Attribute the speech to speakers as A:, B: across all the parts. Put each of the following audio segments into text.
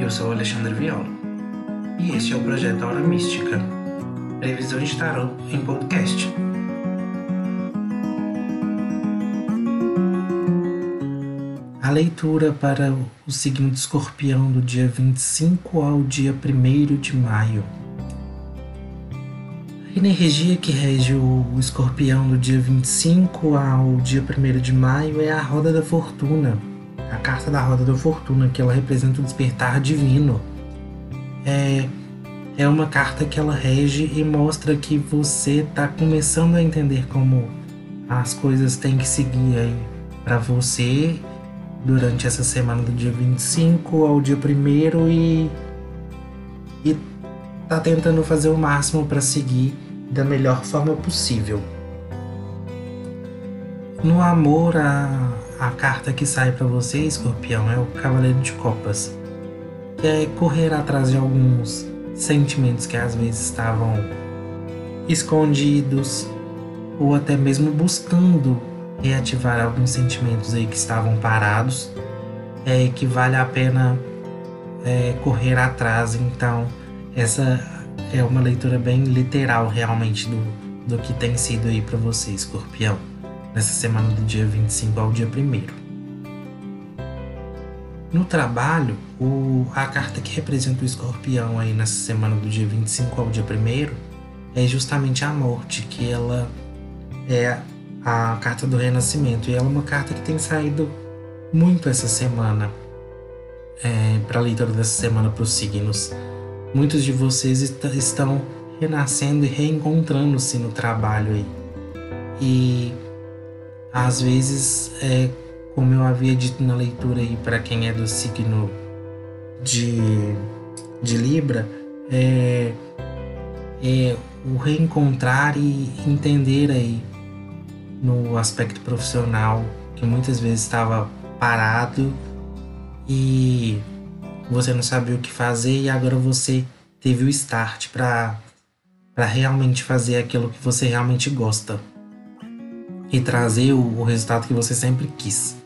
A: Eu sou Alexandre Viola e este é o projeto Hora Mística, previsão de tarot em podcast. A leitura para o signo de escorpião do dia 25 ao dia 1 de maio. A energia que rege o escorpião do dia 25 ao dia 1 de maio é a roda da fortuna a carta da roda da fortuna, que ela representa o despertar divino. É, é uma carta que ela rege e mostra que você está começando a entender como as coisas têm que seguir aí para você durante essa semana do dia 25 ao dia 1 e e tá tentando fazer o máximo para seguir da melhor forma possível. No amor, a, a carta que sai para você, escorpião, é o Cavaleiro de Copas, que é correr atrás de alguns sentimentos que às vezes estavam escondidos ou até mesmo buscando reativar alguns sentimentos aí que estavam parados, é que vale a pena é, correr atrás. Então, essa é uma leitura bem literal realmente do, do que tem sido aí para você, escorpião nessa semana do dia 25 ao dia 1. No trabalho, o, a carta que representa o escorpião aí nessa semana do dia 25 ao dia 1 é justamente a morte, que ela é a carta do renascimento. E ela é uma carta que tem saído muito essa semana é, para a leitura dessa semana para os signos. Muitos de vocês est estão renascendo e reencontrando-se no trabalho aí. E às vezes, é, como eu havia dito na leitura aí para quem é do signo de, de Libra, é, é o reencontrar e entender aí no aspecto profissional que muitas vezes estava parado e você não sabia o que fazer e agora você teve o start para para realmente fazer aquilo que você realmente gosta e trazer o, resultado que você sempre quis.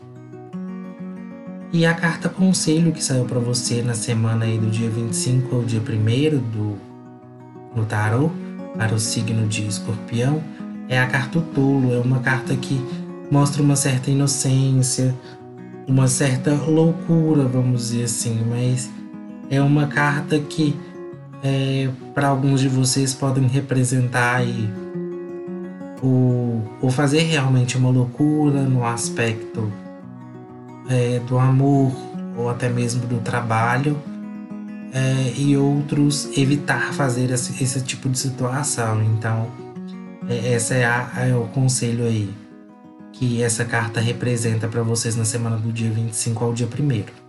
A: E a carta conselho que saiu para você na semana aí do dia 25 ao dia 1 do no tarot para o signo de Escorpião é a carta tolo, é uma carta que mostra uma certa inocência, uma certa loucura, vamos dizer assim, mas é uma carta que é, para alguns de vocês podem representar aí ou, ou fazer realmente uma loucura no aspecto é, do amor ou até mesmo do trabalho é, e outros evitar fazer esse, esse, tipo de situação. Então, é, essa é, a, é o conselho aí que essa carta representa para vocês na semana do dia 25 ao dia 1